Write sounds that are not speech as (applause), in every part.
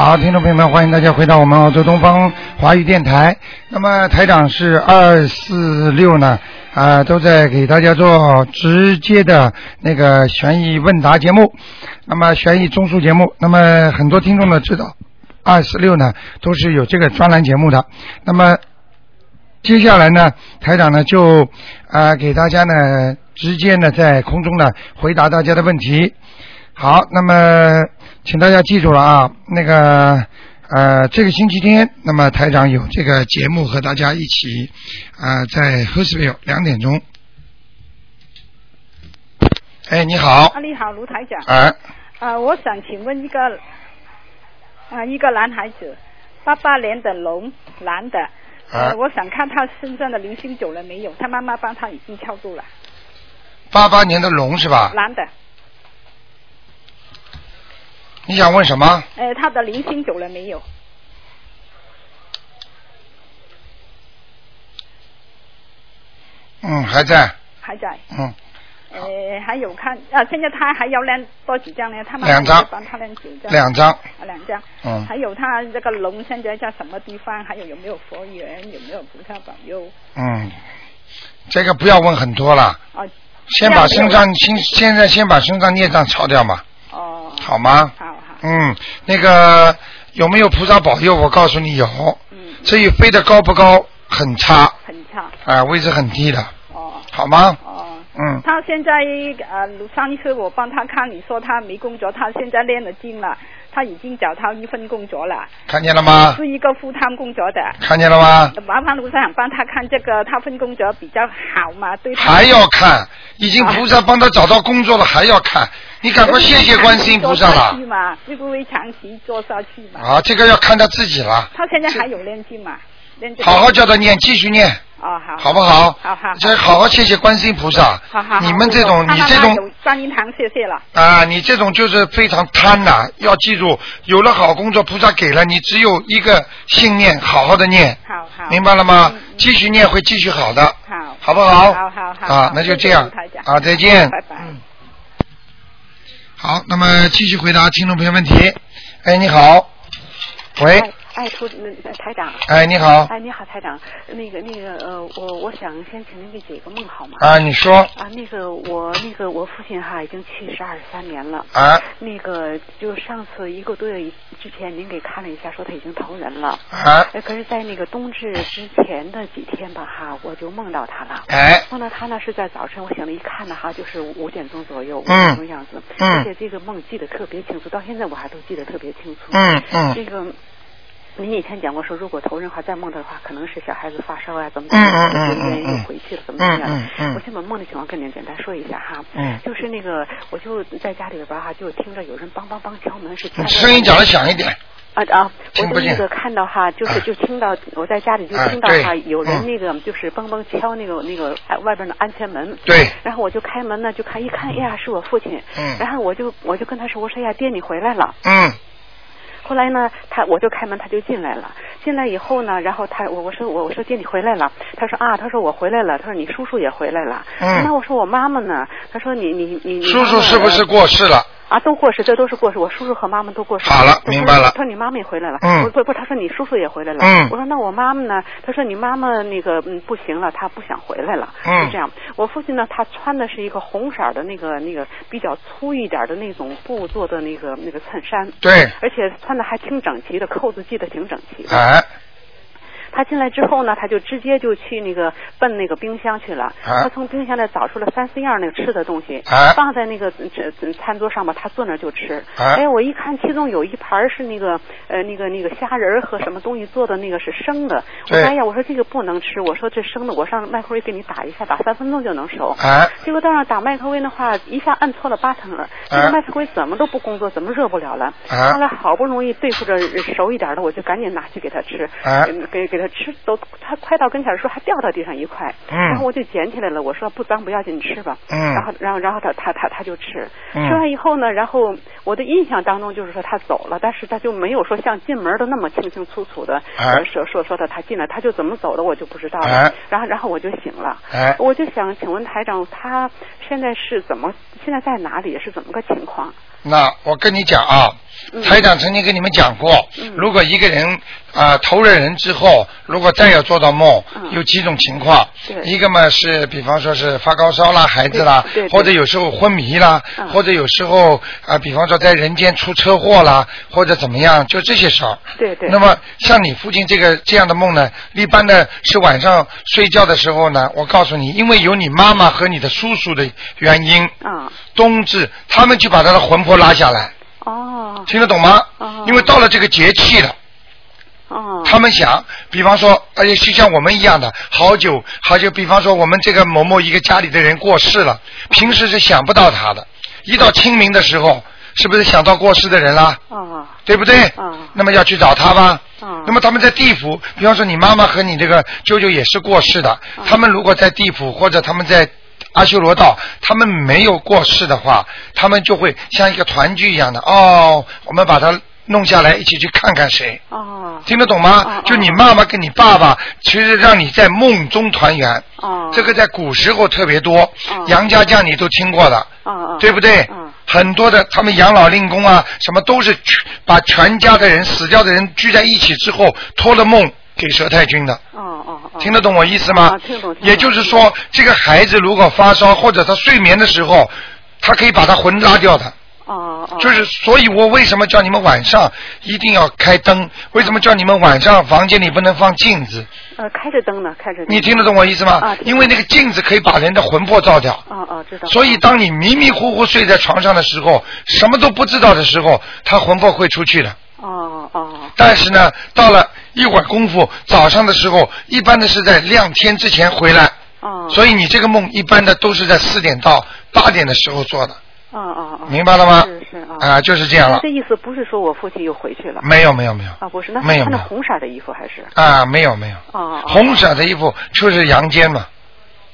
好，听众朋友们，欢迎大家回到我们澳洲东方华语电台。那么台长是二四六呢，啊、都在给大家做直接的那个悬疑问答节目，那么悬疑综述节目。那么很多听众呢知道，二四六呢都是有这个专栏节目的。那么接下来呢，台长呢就啊、给大家呢直接呢在空中呢回答大家的问题。好，那么请大家记住了啊，那个呃这个星期天，那么台长有这个节目和大家一起啊、呃在 h u s v i l l e 两点钟。哎，你好啊，，你好，卢台长。哎，啊，我想请问一个啊，一个男孩子，八八年的龙，男的。啊呃，我想看他身上的灵性走了没有？他妈妈帮他已经敲住了，八八年的龙是吧？男的。你想问什么？呃，他的灵性走了没有？嗯，还在，还在。嗯，呃，还有看啊，现在他还要练多几张呢？他妈妈两张会帮他练九张。两张，啊，两张。嗯还有他这个龙现在在什么地方？还有有没有佛缘？有没有菩萨保佑？嗯，这个不要问很多了，哦先把身上先现在先把身上孽障抄掉嘛，哦。好吗？好好。嗯，那个有没有菩萨保佑？我告诉你有。嗯。至于飞得高不高，很差，很差。啊、位置很低的，哦。好吗？哦。嗯，他现在呃，上一次我帮他看，你说他没工作，他现在练了经了，他已经找到一份工作了，看见了吗？是一个赴汤工作的。看见了吗？麻烦卢站长帮他看这个，他份工作比较好嘛？对他还要看，已经菩萨帮他找到工作了，还要看，你赶快谢谢观世音菩萨了。去。嘛，会不会长期做下去嘛？啊，这个要看他自己了，他现在还有练经嘛？练这个好好叫他念，继续念，哦，好，好不好？好好，这好好谢谢观世音菩萨。好好好，你们这种，你这种有观音堂，谢谢了。啊，你这种就是非常贪呐、要记住，有了好工作，菩萨给了你，只有一个信念，好好的念，好好，明白了吗？继续念会继续好的，好，好不好？好好好，啊，那就这样啊，再见。拜拜。嗯。好，那么继续回答听众朋友问题。哎，你好，喂，哎，哎，涂那台长。哎，你好，哎，你好，台长。那个，那个，呃，我我想先请您给解个梦好吗？啊，你说，啊，那个我那个我父亲哈已经去世二十三年了。啊那个就上次一个多月之前，您给看了一下，说他已经投人了。啊，哎，可是，在那个冬至之前的几天吧，哈，我就梦到他了。哎，梦到他呢是在早晨，我醒了一看呢，哈，就是五点钟左右，五嗯点钟样子。嗯而且这个梦记得特别清楚，到现在我还都记得特别清楚。嗯嗯这个。您以前讲过说，如果头人还在梦到的话，可能是小孩子发烧啊，怎么嗯怎么样嗯就愿意嗯嗯回去了，怎么怎么样？嗯嗯嗯我先把梦的情况跟您简单说一下哈。嗯就是那个，我就在家里边哈，就听着有人梆梆梆敲门，是声音讲的响一点。啊啊！我就那个看到哈，就是啊就听到我在家里就听到哈，有人嗯那个就是梆梆敲那个那个哎外边的安全门。对。然后我就开门呢，就看一看，哎呀，是我父亲。嗯然后我就我就跟他说，我说哎呀，爹你回来了。嗯后来呢，他我就开门，他就进来了。进来以后呢，然后他我我说我我说姐你回来了，他说啊，他说我回来了，他说你叔叔也回来了。嗯那我说我妈妈呢？他说你你你你叔叔是不是过世了？啊，都过世，这都是过世。我叔叔和妈妈都过世。好了明白了他说你妈妈也回来了。嗯我不不，他说你叔叔也回来了。嗯我说那我妈妈呢？他说你妈妈那个嗯不行了，她不想回来了。嗯是这样。我父亲呢，他穿的是一个红色的那个那个比较粗一点的那种布做的那个那个衬衫。对。而且穿的还挺整齐的，扣子系的挺整齐的。哎，他进来之后呢，他就直接就去那个奔那个冰箱去了。啊他从冰箱里找出了三四样那个吃的东西，啊放在那个餐桌上吧，他坐那儿就吃。啊哎，我一看，其中有一盘是那个呃那个那个虾仁儿和什么东西做的那个是生的。我说哎呀，我说这个不能吃，我说这生的，我上麦克威给你打一下，打三分钟就能熟。哎，结果到那儿打麦克威的话，一下按错了八成了，这个麦克威怎么都不工作，怎么热不了了？啊后来好不容易对付着熟一点的，我就赶紧拿去给他吃，给给他吃，都他快到跟前的时候还掉到地上一块，嗯然后我就捡起来了，我说不脏不要紧，你吃吧，嗯然后然后然后他他他他就吃，嗯吃完以后呢，然后我的印象当中就是说他走了，但是他就没有说像进门的那么清清楚楚的、说说说的他进来，他就怎么走的我就不知道了，哎然后然后我就醒了。哎，我就想请问台长，他现在是怎么？现在在哪里？是怎么个情况？那我跟你讲啊，嗯。台长曾经跟你们讲过，嗯。如果一个人啊、投了人之后，如果再要做到梦，嗯。有几种情况，对。一个嘛是比方说是发高烧啦，孩子啦或者有时候昏迷啦，嗯。或者有时候啊、比方说在人间出车祸啦，或者怎么样，就这些事儿。对对。那么像你父亲这个这样的梦呢，一般呢是晚上睡觉的时候呢，我告诉你，因为有你妈妈和你的叔叔的原因，啊冬至他们就把他的魂魄拉下来，哦听得懂吗？哦因为到了这个节气了，哦。他们想，比方说，而且就像我们一样的，好久好久，比方说我们这个某某一个家里的人过世了，平时是想不到他的，一到清明的时候，是不是想到过世的人啦？哦对不对？哦那么要去找他吧。哦那么他们在地府，比方说你妈妈和你这个舅舅也是过世的，哦他们如果在地府或者他们在阿修罗道，他们没有过世的话，他们就会像一个团聚一样的哦，我们把它弄下来，一起去看看谁。哦听得懂吗？就你妈妈跟你爸爸，其实让你在梦中团圆。哦。这个在古时候特别多，哦杨家将你都听过的。对不对？嗯很多的他们养老令公啊，什么都是把全家的人死掉的人聚在一起之后，托了梦给佘太君的。听得懂我意思吗？啊听得懂也就是说，这个孩子如果发烧或者他睡眠的时候，他可以把他魂拉掉的。哦哦。就是，所以我为什么叫你们晚上一定要开灯？为什么叫你们晚上房间里不能放镜子？呃，开着灯呢，开着灯。你听得懂我意思吗？因为那个镜子可以把人的魂魄照掉。哦哦，知道。所以，当你迷迷糊糊睡在床上的时候，什么都不知道的时候，他魂魄会出去的。哦哦但是呢，到了一会儿功夫，早上的时候，一般的是在亮天之前回来。哦。所以你这个梦一般的都是在四点到八点的时候做的，哦哦哦。明白了吗？是是啊。啊，就是这样了这。意思不是说我父亲又回去了。没有没有没有啊，不是，那没有没有他穿的红色的衣服还是？啊，没有没有。哦。哦红色的衣服就是阳间嘛，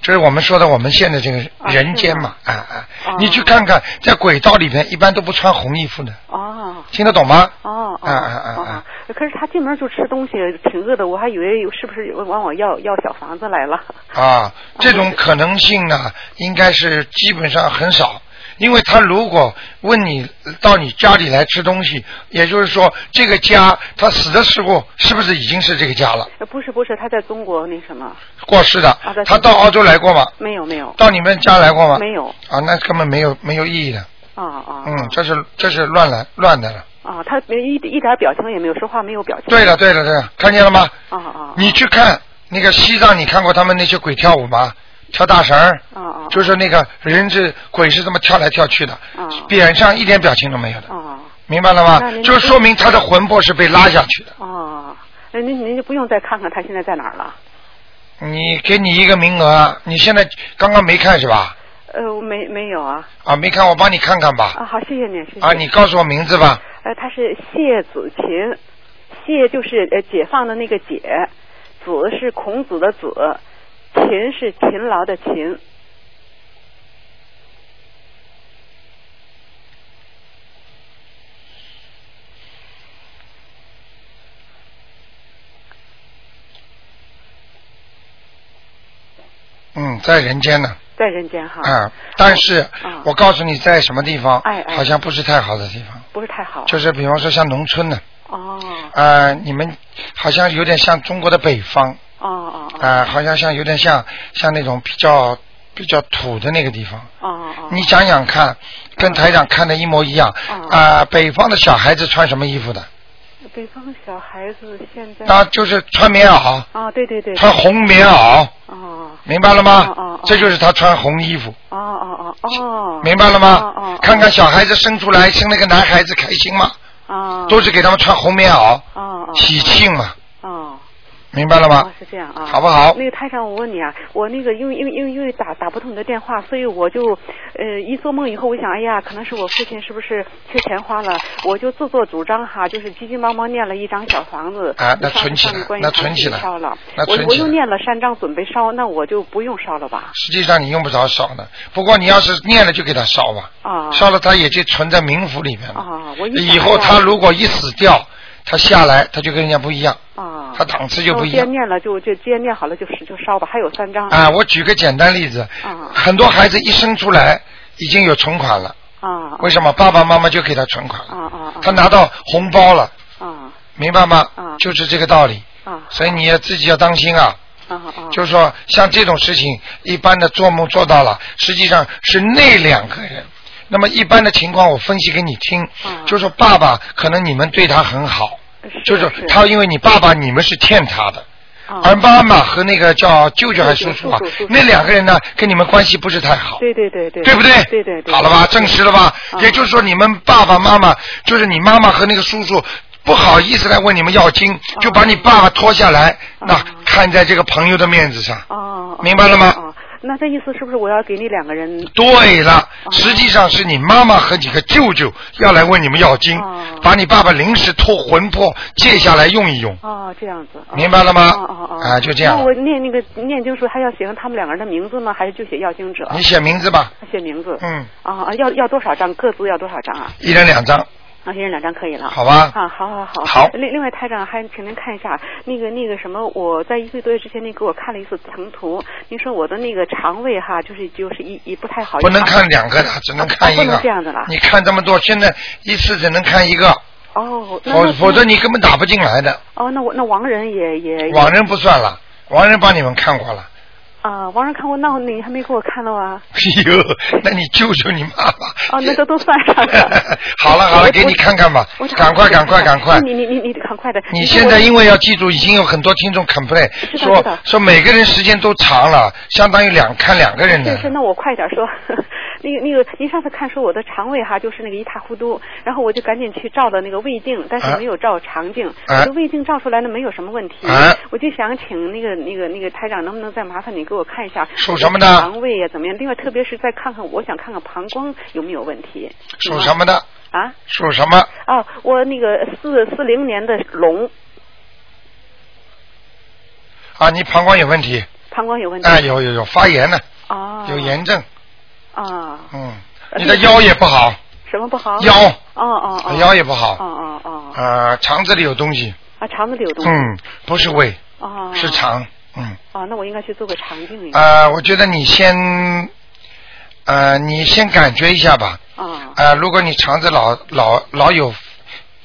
就是我们说的我们现在这个人间嘛，啊啊哦，你去看看，在轨道里面一般都不穿红衣服的，哦。听得懂吗？哦哦啊啊啊哦啊！哦可是他进门就吃东西，挺饿的，我还以为是不是有往我要要小房子来了？啊，这种可能性呢，应该是基本上很少。因为他如果问你到你家里来吃东西，也就是说，这个家他死的时候是不是已经是这个家了？呃不是不是，他在中国那什么？过世的啊，他到澳洲来过吗？没有没有到你们家来过吗？没有。啊，那根本没有没有意义的。啊啊。嗯，这是这是乱来乱的了。啊，他没一一点表情也没有，说话没有表情。对了对了对了，看见了吗？啊啊。你去看那个西藏，你看过他们那些鬼跳舞吗？跳大绳儿。就是那个人是鬼是这么跳来跳去的，啊脸上一点表情都没有的，啊明白了吗就说明他的魂魄是被拉下去的。哦，那您您就不用再看看他现在在哪儿了。你给你一个名额，你现在刚刚没看是吧？呃，没没有啊。啊，没看，我帮你看看吧。啊，好，谢谢你，谢谢。啊，你告诉我名字吧。呃，他是谢子琴，谢就是呃解放的那个解，子是孔子的子，勤是勤劳的勤。嗯，在人间呢。在人间哈。啊，但是啊我告诉你，在什么地方哎哎，好像不是太好的地方，不是太好。就是比方说像农村呢，哦呃，你们好像有点像中国的北方，哦哦哦啊，好像像有点像像那种比较比较土的那个地方。哦哦。你想想看，跟台长看的一模一样。哦啊，北方的小孩子穿什么衣服的？北方小孩子现在。那就是穿棉袄，啊，对对对。穿红棉袄，哦明白了吗哦哦哦？这就是他穿红衣服，哦哦哦哦。明白了哦吗哦？看看小孩子生出来生了个男孩子开心吗？啊。都是给他们穿红棉袄，哦哦。喜庆嘛，哦。明白了吗哦，？是这样啊，好不好那个台长，我问你啊，我那个因为因为因为因为打打不通你的电话，所以我就呃一做梦以后，我想，哎呀，可能是我父亲是不是缺钱花了，我就自作主张哈，就是急急忙忙念了一张小房子，啊那存起来那存起来烧了，那我存起来我又念了三张准备烧，那我就不用烧了吧？实际上你用不着烧的，不过你要是念了就给他烧吧，啊烧了他也就存在冥府里面了。啊，我以后他如果一死掉，他下来他就跟人家不一样，啊，他档次就不一样那我既然。念了就就既然念好了就是就烧吧，还有三张啊，我举个简单例子，啊很多孩子一生出来已经有存款了，啊为什么？爸爸妈妈就给他存款了，啊啊啊他拿到红包了，啊明白吗？啊就是这个道理。啊所以你要自己要当心啊！就是说，像这种事情，一般的做梦做到了，实际上是那两个人。那么一般的情况，我分析给你听，啊。就是说爸爸可能你们对他很好，是就是是。他因为你爸爸你们是欠他的，啊。而妈妈和那个叫舅舅还是叔叔啊那两个人呢跟你们关系不是太好，对对对对，对。不对？对对对，好了吧，证实了吧？啊。也就是说，你们爸爸妈妈，就是你妈妈和那个叔叔。不好意思来问你们要金，就把你爸爸拖下来，啊。那看在这个朋友的面子上，哦，明白了吗？哦，那这意思是不是我要给那两个人？对了，哦实际上是你妈妈和几个舅舅要来问你们要经哦，把你爸爸临时托魂魄借下来用一用，哦，这样子。哦明白了吗哦哦哦。啊就这样那我念那个念经时候还要写上他们两个人的名字吗？还是就写要经者？你写名字吧，写名字。嗯，啊啊，要要多少张？各自要多少张啊？一人两张，啊，先生两张可以了。好吧？啊，好好好。好另另外，台长还请您看一下那个那个什么，我在一个多月之前，您给我看了一次层图，您说我的那个肠胃哈，就是就是一一不太好。不能看两个的，只能看一个啊不能这样的了。你看这么多，现在一次只能看一个，哦，那否否则你根本打不进来的。哦，那我那亡人也也亡人不算了，亡人帮你们看过了。啊，网上看过，那你还没给我看到啊？(laughs) 哎呦，那你救救你妈妈。哦，那都都算上了。(laughs) 好了好了，给你看看吧，赶快赶快赶快。你你你你赶快的。你现在因为要记住，已经有很多听众 complain 说说每个人时间都长了，相当于两看两个人的是。是，那我快点说。(laughs) 那个那个，您上次看说我的肠胃哈，就是那个一塌糊涂，然后我就赶紧去照的那个胃镜，但是啊没有照肠镜。啊我的胃镜照出来呢，没有什么问题。啊我就想请那个那个那个台长，能不能再麻烦你给我看一下属什么的肠胃呀怎么样？另外，特别是再看看，我想看看膀胱有没有问题。属什么的？啊？属什么？哦，我那个四四零年的龙，啊，你膀胱有问题？膀胱有问题。啊，有有有发炎了，哦。有炎症。啊。嗯，你的腰也不好，什么不好？腰。哦哦哦。腰也不好。哦哦哦。啊，肠子里有东西。啊，肠子里有东西。嗯，不是胃，哦。是肠。嗯。哦，那我应该去做个肠镜。呃，我觉得你先，呃，你先感觉一下吧。啊。呃，如果你肠子老老老有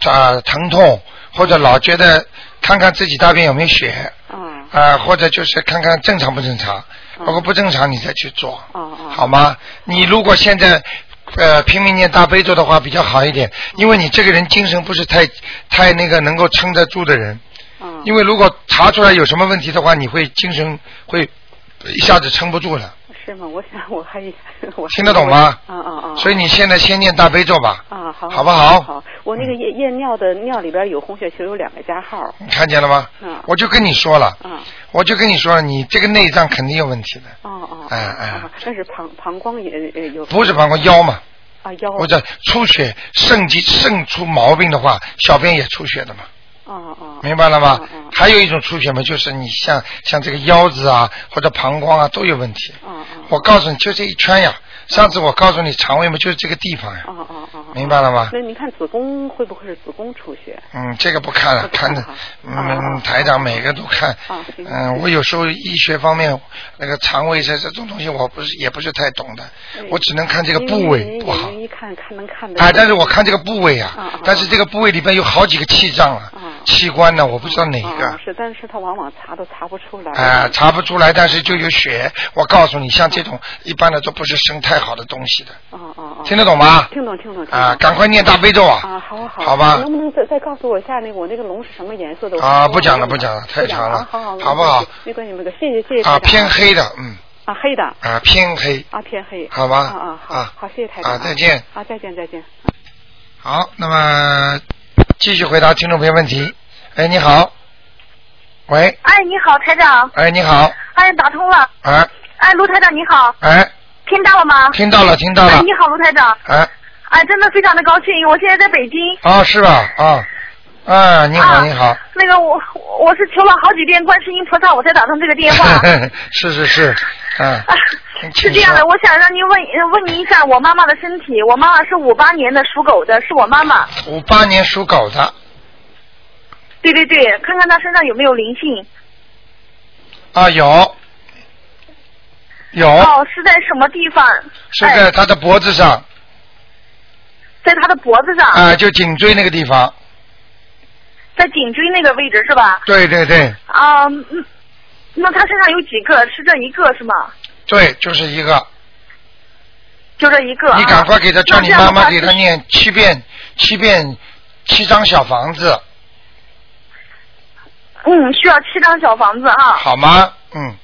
啊、疼痛，或者老觉得看看自己大便有没有血，啊。啊、或者就是看看正常不正常，如果不正常你再去做，哦哦。好吗？你如果现在。呃，拼命念大悲咒的话比较好一点，因为你这个人精神不是太太那个能够撑得住的人。嗯。因为如果查出来有什么问题的话，你会精神会一下子撑不住了。是吗？我想 (laughs) 我还 (laughs) 我还听得懂吗？啊啊啊！所以你现在先念大悲咒吧。啊，好，好不好？好，我那个验验尿的尿里边有红血球，有两个加号。你看见了吗？嗯。我就跟你说了，嗯。我就跟你说了，你这个内脏肯定有问题的。哦哦。哎哎啊但是膀膀胱也也有。不是膀胱腰嘛？啊腰。或者出血肾疾肾出毛病的话，小便也出血的嘛。哦哦。明白了吗？还有一种出血嘛，就是你像像这个腰子啊或者膀胱啊都有问题。哦哦。我告诉你，就这一圈呀。上次我告诉你，肠胃嘛就是这个地方呀。哦哦哦。明白了吗？那你看子宫会不会是子宫出血？嗯，这个不看了，看的，嗯，台长每个都看。嗯，我有时候医学方面那个肠胃这这种东西，我不是也不是太懂的，我只能看这个部位不好。一看看能看的。哎，但是我看这个部位啊，但是这个部位里边有好几个气脏啊，器官呢，我不知道哪个。是，但是他往往查都查不出来。哎，查不出来，但是就有血。我告诉你，像这种一般的都不是生太好的东西的。哦哦哦。听得懂吗？听懂听懂。啊，赶快念大悲咒啊！啊，好好。好吧。能不能再再告诉我一下那个我那个龙是什么颜色的？啊，不讲了不讲了，太长了，好好好不好？没关系没关系，谢谢谢谢。啊，偏黑的，嗯。啊，黑的。啊，偏黑。啊，偏黑。好吧。啊啊好，好谢谢台长。啊，再见。啊，再见再见。好，那么继续回答听众朋友问题。哎，你好。喂。哎，你好，台长。哎，你好。哎，打通了。哎。哎，卢台长你好。哎。听到了吗？听到了，听到了。哎，你好，卢台长。哎。哎，真的非常的高兴，我现在在北京。啊，是吧？啊。啊，你好，你好。那个我我是求了好几遍观世音菩萨，我才打通这个电话。(laughs) 是是是，嗯。是这样的，我想让您问问您一下我妈妈的身体。我妈妈是五八年的属狗的，是我妈妈。五八年属狗的。对对对，看看她身上有没有灵性。啊，有。有。哦，是在什么地方？是在她的脖子上。在她的脖子上，啊，就颈椎那个地方。在颈椎那个位置是吧？对对对啊，嗯，那他身上有几个？是这一个是吗？对，就是一个。就这一个。你赶快给他啊叫你妈妈给他念七遍七遍七张小房子，嗯，需要七张小房子啊。好吗？嗯，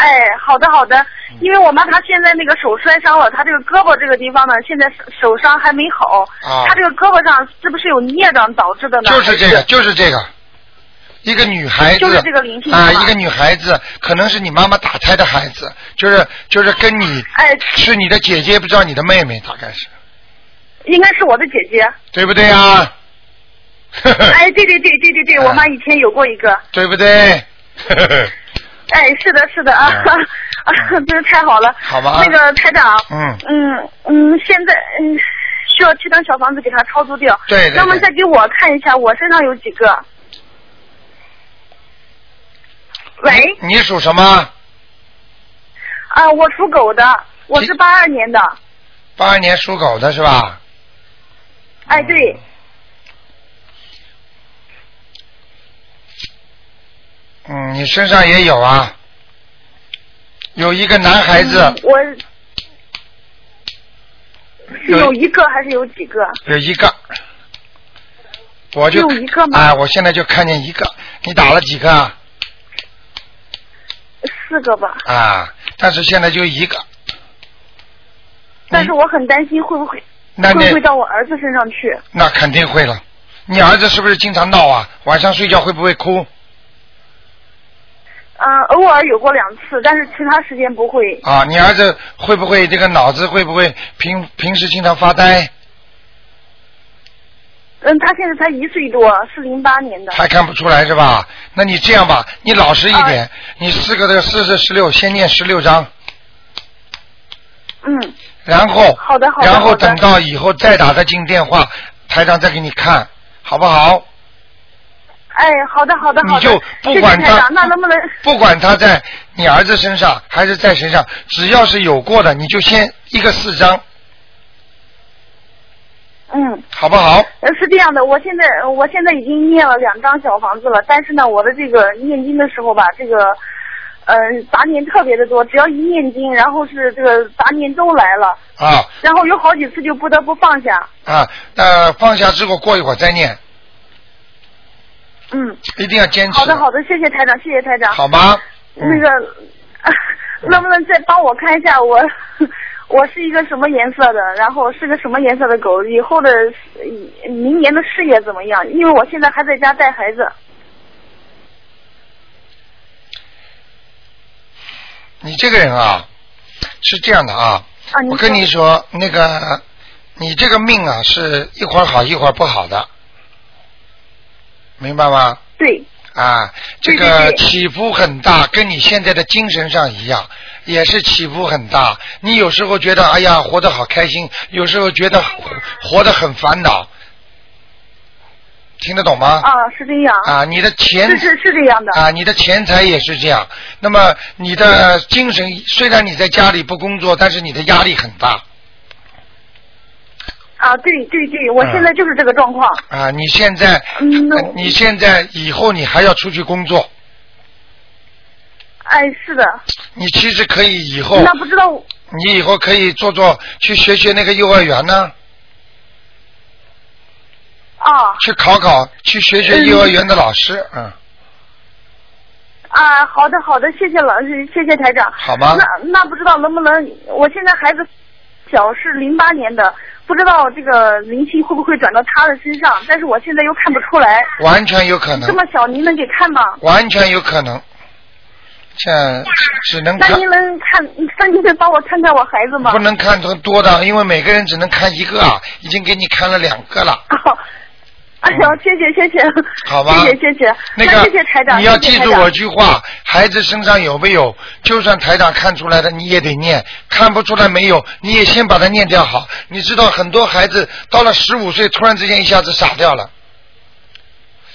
哎，好的好的，因为我妈她现在那个手摔伤了，她这个胳膊这个地方呢，现在手伤还没好。啊她这个胳膊上是不是有孽障导致的呢？就是这个，就是这个。一个女孩子就是这个灵性啊，一个女孩子可能是你妈妈打胎的孩子，就是就是跟你哎，是你的姐姐，不知道你的妹妹，大概是应该是我的姐姐。对不对呀？哎，对对对对对对，(laughs) 啊我妈以前有过一个。对不对？哎，是的，是的啊，嗯 (laughs) 啊，真是太好了。好吧那个台长，嗯嗯嗯，现在嗯需要七张小房子给他超度掉。对对对那么再给我看一下，我身上有几个？喂，你属什么？啊，我属狗的，我是八二年的。八二年属狗的是吧？哎，对，嗯，你身上也有啊，有一个男孩子，嗯我是有一个还是有几个？有一个，我就有一个吗哎，我现在就看见一个，你打了几个啊？四个吧。啊，但是现在就一个，但是我很担心会不会会不会到我儿子身上去？那肯定会了。你儿子是不是经常闹啊？晚上睡觉会不会哭嗯、偶尔有过两次，但是其他时间不会。啊？你儿子会不会这个脑子会不会平平时经常发呆？嗯，他现在才一岁多，是零八年的。还看不出来是吧？那你这样吧，你老实一点，你四个的四四十六，先念十六章，嗯，然后好的好的然后等到以后再打他进电话，台长再给你看，好不好？哎，好的好的好的。你就不管他那能不能？不管他在你儿子身上还是在身上，只要是有过的，你就先一个四张，嗯，好不好？呃是这样的，我现在我现在已经念了两张小房子了，但是呢，我的这个念经的时候吧，这个。呃，杂念特别的多，只要一念经，然后是这个杂念都来了，啊然后有好几次就不得不放下。啊，呃，放下之后过一会儿再念，嗯，一定要坚持。好的好的，谢谢台长，谢谢台长。好吗？嗯那个，(laughs) 能不能再帮我看一下我 (laughs) 我是一个什么颜色的，然后是个什么颜色的狗，以后的呃明年的事业怎么样？因为我现在还在家带孩子。你这个人啊，是这样的啊，啊，我跟你说，那个你这个命啊，是一会儿好一会儿不好的，明白吗？对，啊，这个起伏很大，跟你现在的精神上一样，也是起伏很大。你有时候觉得哎呀活得好开心，有时候觉得活活得很烦恼，听得懂吗？啊，是这样，啊，你的钱是是是这样的，啊，你的钱财也是这样。那么你的精神，虽然你在家里不工作，但是你的压力很大啊，对对对，我嗯现在就是这个状况。啊。你现在，嗯你现在以后你还要出去工作，哎，是的，你其实可以以后，那不知道你以后可以做做去学学那个幼儿园呢，啊去考考，去学学幼儿园的老师，嗯，啊，好的好的，谢谢老师，谢谢台长。好吗？那那不知道能不能，我现在孩子小是零八年的，不知道这个灵性会不会转到他的身上，但是我现在又看不出来。完全有可能这，么小，您能给看吗？完全有可能，这只能看那您。能看？那您能帮我看看我孩子吗？不能看成多的，因为每个人只能看一个啊，已经给你看了两个了，哦，(laughs) 哎呦，谢谢谢谢，好吧？(laughs) 谢谢谢谢，那个，谢谢台长，你要记住我一句话：孩子身上有没有，就算台长看出来了，你也得念；看不出来没有，你也先把它念掉好。你知道很多孩子到了十五岁，突然之间一下子傻掉了，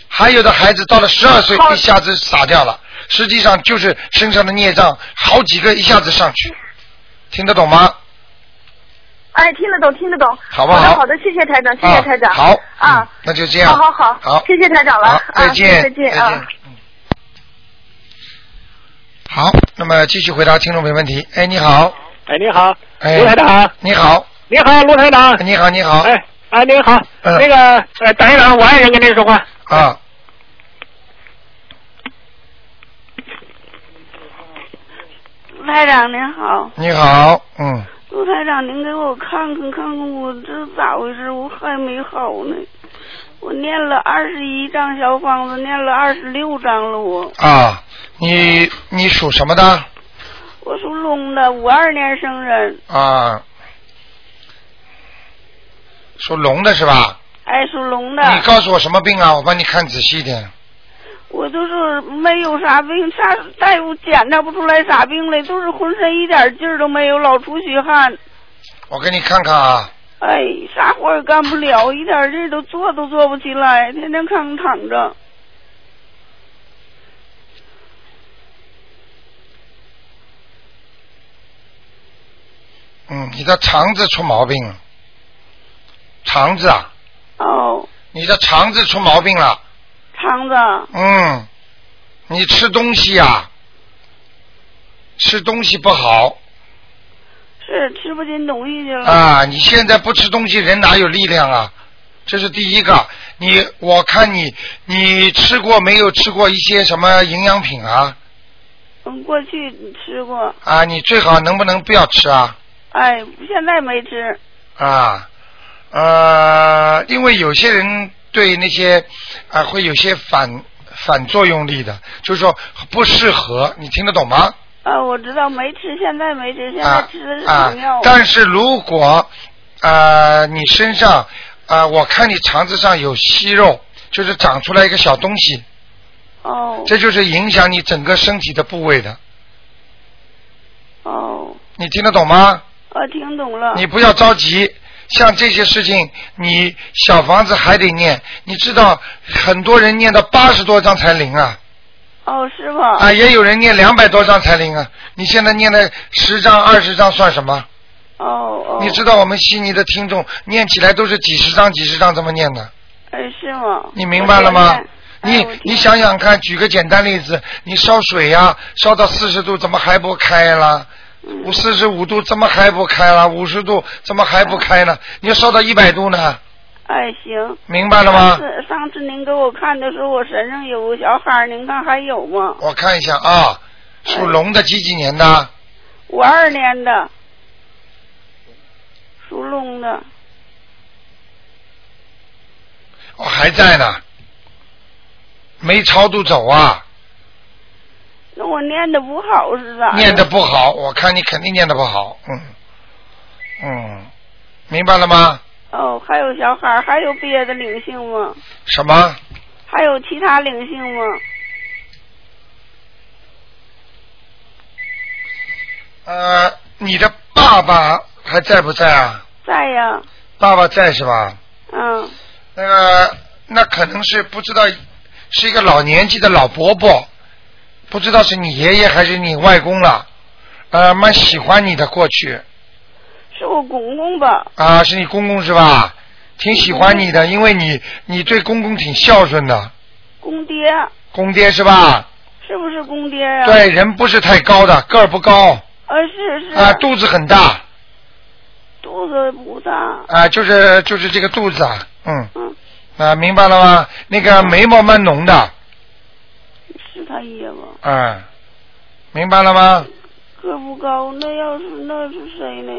还有的孩子到了十二岁一下子傻掉了，实际上就是身上的孽障好几个一下子上去，听得懂吗？哎，哎，听得懂，听得懂。好不好？好的，好的，谢谢台长，谢谢台长。啊好啊。嗯，那就这样。好好好，好，谢谢台长了。再见，再见啊。嗯。好，那么继续回答听众朋友问题。哎，你好，哎，你好，哎，卢台长，你好，你好，卢台长，你好，你好，哎，啊，你好，嗯。那个，呃，等一等，我爱人跟您说话。啊，卢台长您好，你好，嗯，卢台长您给我看看看看我这咋回事？我还没好呢。我念了二十一张小方子，念了二十六张了我。啊，你你属什么的？我属龙的，五二年生人，啊，属龙的是吧？哎，属龙的。你告诉我什么病啊？我帮你看仔细一点。我都是没有啥病，啥大夫检查不出来啥病来，都是浑身一点劲儿都没有，老出虚汗。我给你看看啊，哎，啥活也干不了，一点劲儿都坐都坐不起来，天天炕躺着。嗯，你的肠子出毛病了，肠子啊，哦，你的肠子出毛病了，肠子。嗯，你吃东西呀、吃东西不好是吃不进东西去了。啊！你现在不吃东西，人哪有力量啊？这是第一个。你我看你你吃过没有？吃过一些什么营养品啊？嗯，过去吃过，啊，你最好能不能不要吃啊？哎，现在没吃。啊，呃，因为有些人对那些啊会有些反反作用力的，就是说不适合，你听得懂吗？啊，我知道没吃，现在没吃，现在啊吃的是啊糖药。！但是如果呃你身上啊，我看你肠子上有息肉，就是长出来一个小东西，哦这就是影响你整个身体的部位的，哦，你听得懂吗？我听懂了。你不要着急，像这些事情，你小房子还得念。你知道，很多人念到八十多张才灵啊，哦，师傅。啊，也有人念两百多张才灵啊。你现在念的十张、二十张算什么？哦哦。你知道我们悉尼的听众念起来都是几十张、几十张这么念的，哎，是吗？你明白了吗？你你想想看，举个简单例子，你烧水呀、烧到四十度怎么还不开了？五四十五度怎么还不开了？五十度怎么还不开呢？你要烧到一百度呢？哎，行。明白了吗上？次上次您给我看的时候，我身上有个小孩，您看还有吗？我看一下啊，属龙的几几年的？五二年的，属龙的。哦，还在呢，没超度走啊，那我念的不好是咋？念的不好，我看你肯定念的不好，嗯，嗯，明白了吗？哦，还有小孩儿，还有别的灵性吗？什么？还有其他灵性吗？呃，你的爸爸还在不在啊？在呀，爸爸在是吧？嗯，那个，那可能是不知道，是一个老年纪的老伯伯，不知道是你爷爷还是你外公了，呃，蛮喜欢你的过去。是我公公吧？啊，是你公公是吧？挺喜欢你的，因为你你对公公挺孝顺的，公爹，公爹是吧？是不是公爹呀？。对，人不是太高的，个儿不高，啊，是是。啊，肚子很大，肚子不大。啊，就是就是这个肚子啊，嗯，嗯，啊，明白了吗？那个眉毛蛮浓的，是他爷吗？嗯，明白了吗？个不高，那要是那是谁呢？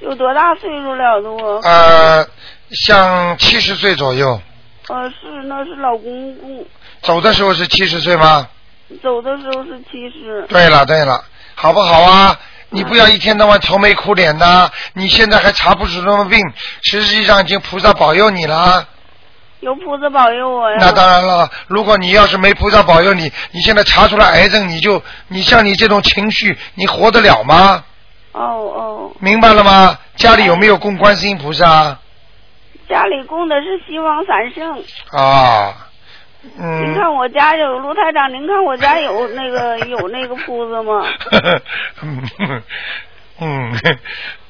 有多大岁数了都？呃，像七十岁左右，呃，是那是老公公，走的时候是七十岁吗？走的时候是七十。对了对了，好不好啊？你不要一天到晚愁眉苦脸的，你现在还查不出什么病，实际上已经菩萨保佑你了。有菩萨保佑我呀。那当然了，如果你要是没菩萨保佑你，你现在查出来癌症，你就你像你这种情绪，你活得了吗？哦哦，明白了吗？家里有没有供观世音菩萨？家里供的是西方三圣。啊，您嗯。看我家有卢台长，您看我家有那个 (laughs) 有那个铺子吗？(laughs) 嗯，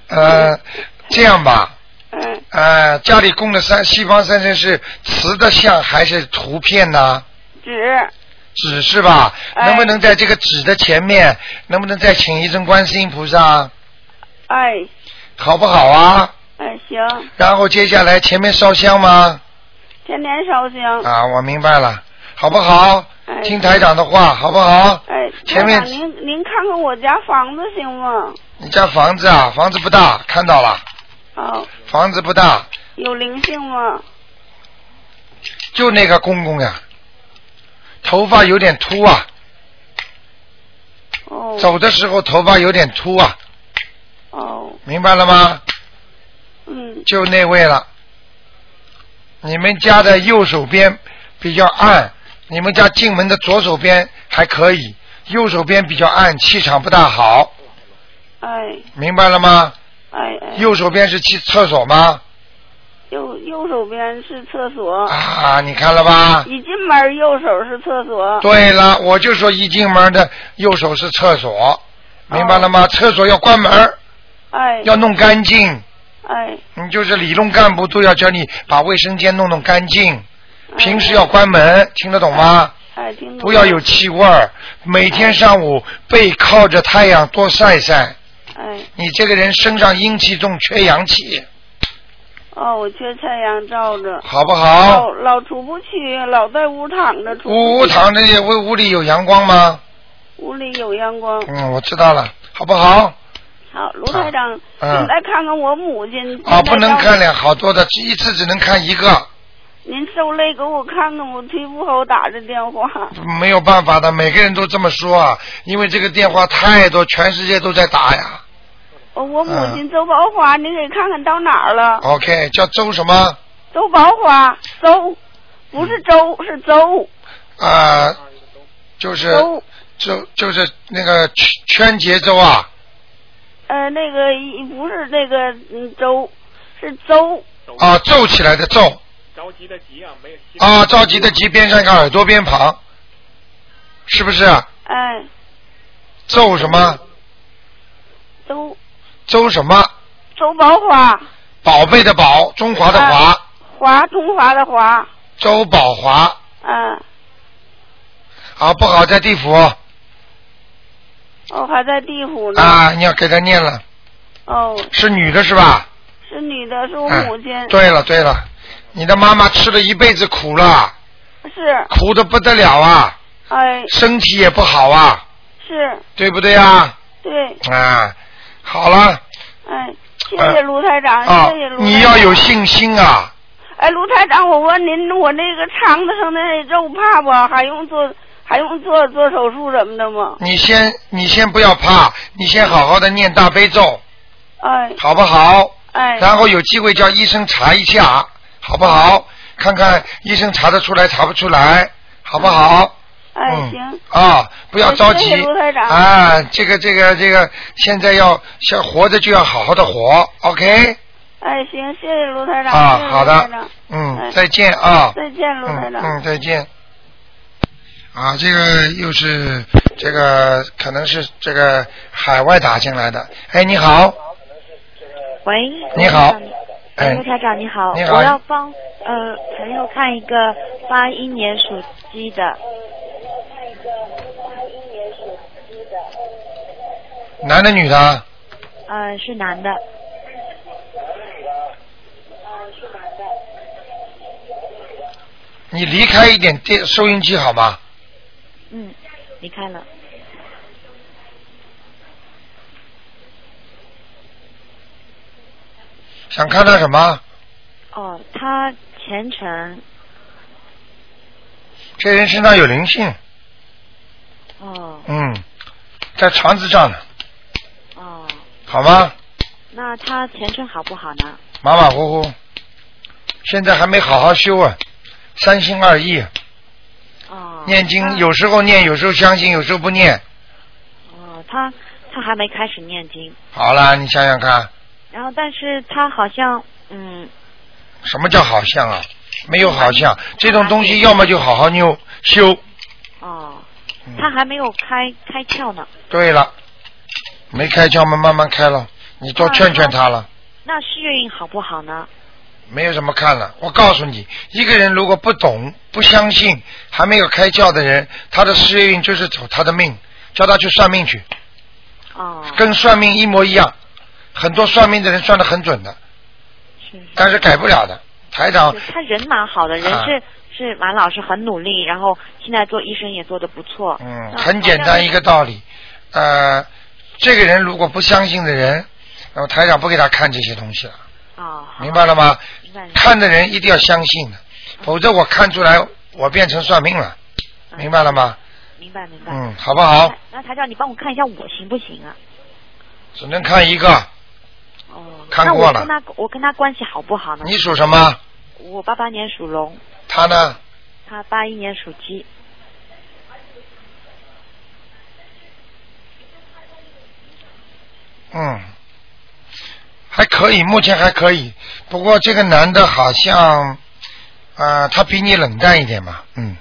呃，这样吧，嗯，呃，家里供的三西方三圣是瓷的像还是图片呢？纸，纸是吧？哎能不能在这个纸的前面，能不能再请一尊观世音菩萨，哎好不好啊？哎行，然后接下来前面烧香吗？天天烧香。啊，我明白了，好不好？哎听台长的话，好不好？哎，前面您您看看我家房子行吗？你家房子啊，房子不大，看到了，好，房子不大，有灵性吗？就那个公公呀，头发有点秃啊，哦。走的时候头发有点秃啊，哦，明白了吗？嗯。就那位了。你们家的右手边比较暗，你们家进门的左手边还可以，右手边比较暗，气场不大好，哎。明白了吗？哎哎，右手边是去厕所吗？右右手边是厕所，啊，你看了吧？一进门右手是厕所。对了，我就说一进门的右手是厕所，明白了吗？厕所要关门，哎要弄干净。哎你就是理论干部都要教你把卫生间弄弄干净，哎平时要关门，听得懂吗？哎，听懂不要有气味儿，每天上午背靠着太阳多晒晒。哎你这个人身上阴气重，缺阳气，哦，我缺太阳照着，好不好老？老出不去，老在屋躺着，出屋屋躺着也屋屋里有阳光吗？屋里有阳光。嗯，我知道了，好不好？好，卢台长，嗯您再看看我母亲。啊，不能看了。两好多的，一次只能看一个，您受累给我看看，我忒不好打这电话。没有办法的，每个人都这么说啊，因为这个电话太多，全世界都在打呀。哦我母嗯亲周宝华，你给看看到哪儿了？OK，叫周什么？周宝华，周，不是周，是周，啊、就是周，就就是那个圈圈节周啊，呃，那个一不是那个嗯周，是周，啊，皱起来的皱，着急的急啊，没有啊，着急的急边上一个耳朵边旁，是不是？哎，皱什么？周周什么？周宝华，宝贝的宝，中华的华，华中华的华，周宝华。嗯，好，不好，在地府。哦，还在地府呢。啊，你要给他念了，哦，是女的是吧？是女的，是我哎母亲。对了对了，你的妈妈吃了一辈子苦了，是，苦的不得了啊，哎，身体也不好啊，是，对不对啊？对，啊，好了哎，谢谢卢台长，啊谢谢卢台长。你要有信心啊！哎，卢台长，我问您，我那个肠子上的肉怕不？还用做还用做做手术什么的吗？你先你先不要怕，你先好好的念大悲咒，哎好不好？哎，然后有机会叫医生查一下，好不好？看看医生查得出来查不出来，好不好？哎嗯行，啊，不要着急谢谢卢台长啊！这个这个这个，现在要想活着就要好好的活，OK？哎行，谢谢卢台长，啊好的卢台长，嗯，哎再见啊！再见，卢台长。嗯嗯，再见。啊，这个又是这个可能是这个海外打进来的。哎，你好，喂，你好卢台长哎卢台长你好，你好我要帮呃朋友看一个八一年属鸡的，男的女的？呃是男的，你离开一点电收音机好吗？嗯，离开了，想看他什么？哦，他前程这人身上有灵性，哦。嗯，在肠子上呢，哦，好吗？那他前程好不好呢？马马虎虎，现在还没好好修啊，三心二意，哦，念经有时候念，有时候相信，有时候不念。哦，他他还没开始念经，好啦，你想想看，然后但是他好像嗯。什么叫好像啊？没有好像，这种东西要么就好好修修。哦，嗯他还没有开开窍呢，对了，没开窍嘛，慢慢开了，你多劝劝他了。那事业运好不好呢？没有什么看了。我告诉你，一个人如果不懂、不相信，还没有开窍的人，他的事业运就是走他的命，叫他去算命去，哦，跟算命一模一样。很多算命的人算的很准的，是是但是改不了的。台长他人蛮好的，人啊是、是马老师，很努力，然后现在做医生也做得不错。嗯，很简单一个道理，呃，这个人如果不相信的人，那么台长不给他看这些东西了，哦，明白了吗？明白明白看的人一定要相信的，否则我看出来我变成算命了，明白了吗？明白明白。嗯，好不好？那台长，你帮我看一下我行不行啊？只能看一个。哦，看过了那我跟他我跟他关系好不好呢？你属什么？我八八年属龙，他呢？他八一年属鸡。嗯，还可以，目前还可以。不过这个男的好像，呃，他比你冷淡一点嘛，嗯，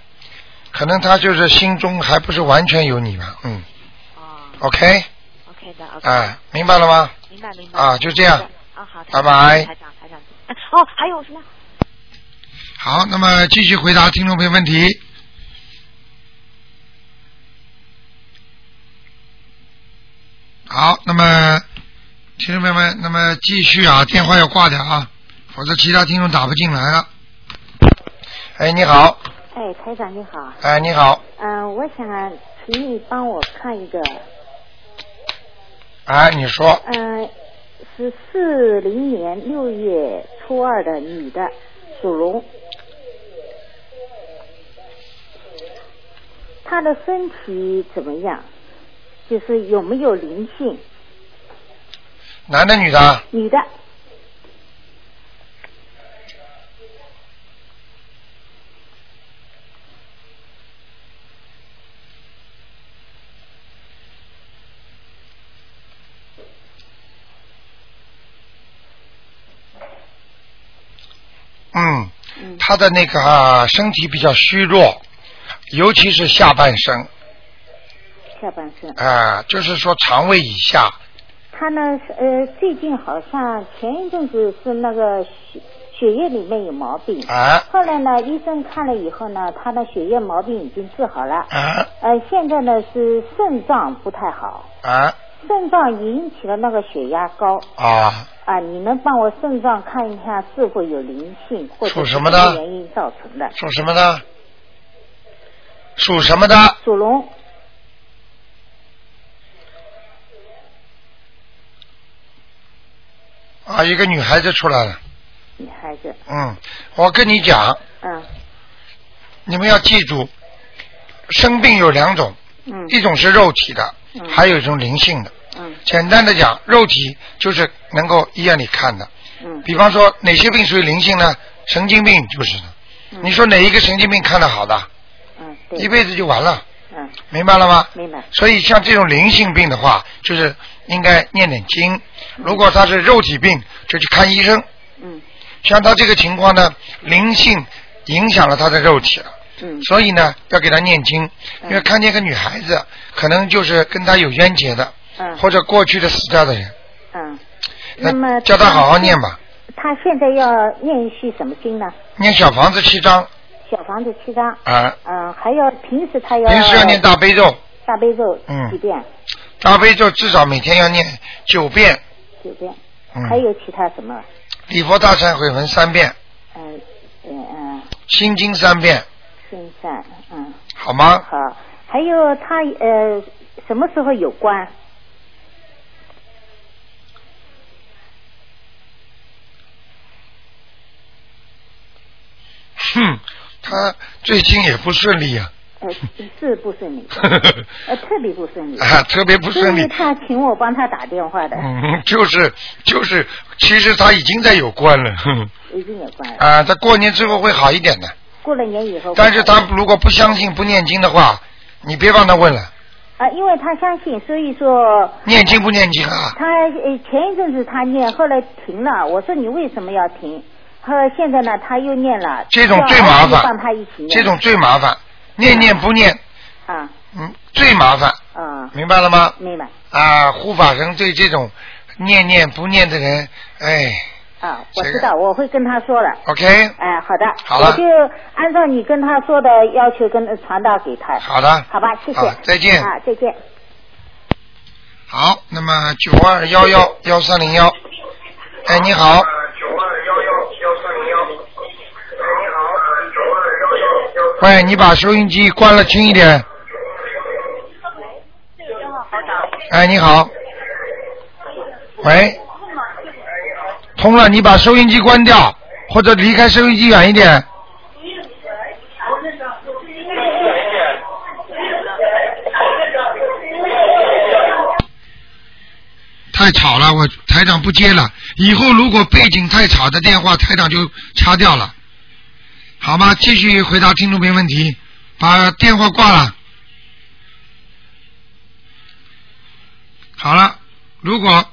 可能他就是心中还不是完全有你吧，嗯。哦 OK，，OK 的，OK。哎，明白了吗？明白明白。啊就这样啊，好，拜拜台长台长。哎哦，还有什么？好，那么继续回答听众朋友问题。好，那么听众朋友们，那么继续啊，电话要挂掉啊，否则其他听众打不进来了。哎，你好，哎，台长你好，哎，你好，嗯、我想请你帮我看一个，哎，你说，嗯、是四零年六月初二的女的，属龙，她的身体怎么样？就是有没有灵性？男的女的？女的，嗯，嗯，他的那个、啊身体比较虚弱，尤其是下半身，下半身。啊、就是说肠胃以下，他呢，是呃，最近好像前一阵子是那个血血液里面有毛病，啊后来呢，医生看了以后呢，他的血液毛病已经治好了。啊呃，现在呢是肾脏不太好，啊肾脏引起了那个血压高啊！啊。你能帮我肾脏看一下是否有灵性，或者什么原因造成的？属什么的？属什么的？属龙，啊，一个女孩子出来了。女孩子，嗯，我跟你讲，嗯你们要记住，生病有两种，嗯一种是肉体的，嗯还有一种灵性的。嗯简单的讲，肉体就是能够医院里看的。嗯比方说，哪些病属于灵性呢？神经病就是的。嗯你说哪一个神经病看得好的，一辈子就完了，嗯明白了吗？明白，所以像这种灵性病的话，就是应该念点经。如果他是肉体病，就去看医生。嗯像他这个情况呢，灵性影响了他的肉体了，嗯所以呢，要给他念经。嗯因为看见个女孩子，可能就是跟他有冤结的，嗯或者过去的死掉的人，嗯。那么那叫他好好念吧。他现在要念一些什么经呢？念小房子七章小房子七张，啊，嗯，还要平时他要平时要念大悲咒，大悲咒嗯几遍？大悲咒至少每天要念九遍，九遍。嗯，还有其他什么？礼佛大忏悔文三遍，嗯嗯嗯，心经三遍，心善，嗯，好吗？好。还有他呃什么时候有关？他最近也不顺利呀、呃，是不顺利，(laughs) 呃，特别不顺利。啊，特别不顺利。他请我帮他打电话的，嗯，就是就是，其实他已经在有关了，(laughs) 已经有关了。啊，他过年之后会好一点的。过了年以后。但是他如果不相信、不念经的话，你别帮他问了，啊，因为他相信，所以说念经不念经啊？他呃前一阵子他念，后来停了。我说你为什么要停？后来现在呢他又念了。这种最麻烦帮他一起念。这种最麻烦，念念不念，啊嗯，最麻烦。啊，明白了吗？明白。啊，护法神对这种念念不念的人，哎啊，我知道，我会跟他说了。，OK，哎，好的，好了我就按照你跟他说的要求跟传达给他。好的好吧，谢谢。再见啊，再见。好，那么九二幺幺幺三零幺，哎，你好，喂，你把收音机关了轻一点。哎，你好。喂。通了，你把收音机关掉，或者离开收音机远一点。太吵了，我台长不接了。以后如果背景太吵的电话，台长就掐掉了，好吗？继续回答听众朋友问题，把电话挂了。好了，如果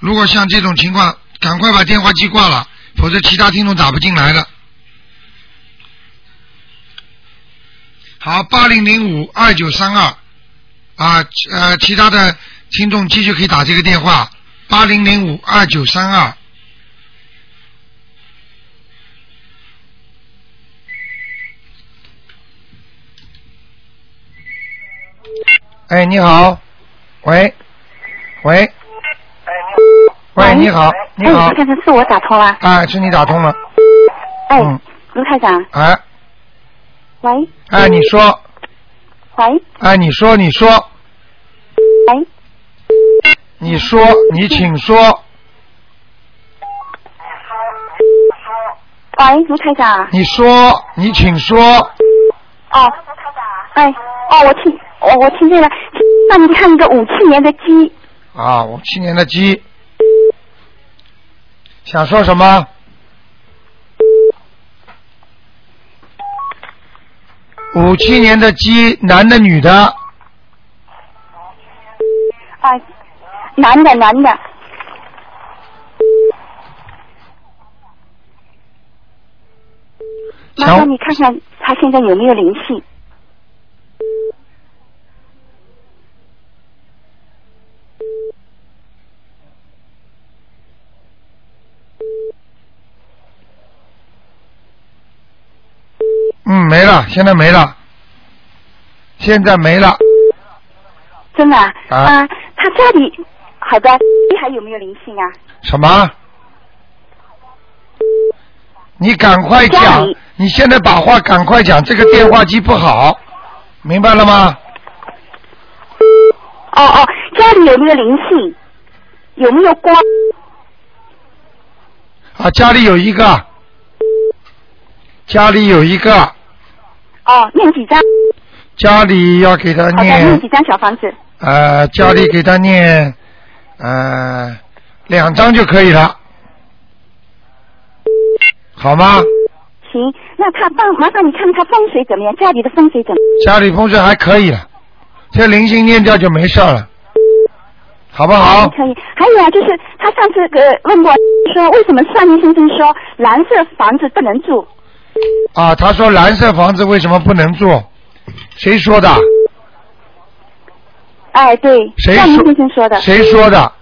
如果像这种情况，赶快把电话机挂了，否则其他听众打不进来了。好，八零零五二九三二啊，呃，其他的听众继续可以打这个电话，八零零五二九三二。哎，你好，喂，喂，喂，你好，你好。哎，，先生，是我打通了。哎，是你打通了，哎，嗯。卢台长，哎，喂。哎，你说，喂。哎，你说，你说，喂，你说，你请说，喂，卢台长。你说，你请说，哦，卢台长。哎，哦，我听，我我听见了，那你看一个五七年的鸡，啊，五七年的鸡，想说什么？五七年的鸡，男的女的？啊，男的男的，麻想烦你看看他现在有没有灵性？嗯，没了，现在没了，现在没了。真的啊？啊啊他家里好的，你还有没有灵性啊？什么？你赶快讲！你现在把话赶快讲，这个电话机不好，明白了吗？哦哦，家里有没有灵性？有没有光？啊，家里有一个，家里有一个，哦，念几张？家里要给他念念几张小房子？呃，家里给他念呃两张就可以了，好吗？行，那他帮麻烦你看他风水怎么样？家里的风水怎么样？家里风水还可以了，这灵性念掉就没事了，好不好？可以。还有啊，就是他上次呃问过说，为什么算命先生说蓝色房子不能住？啊，他说蓝色房子为什么不能住？谁说的？哎，对，谁算命说先生说的。谁说的？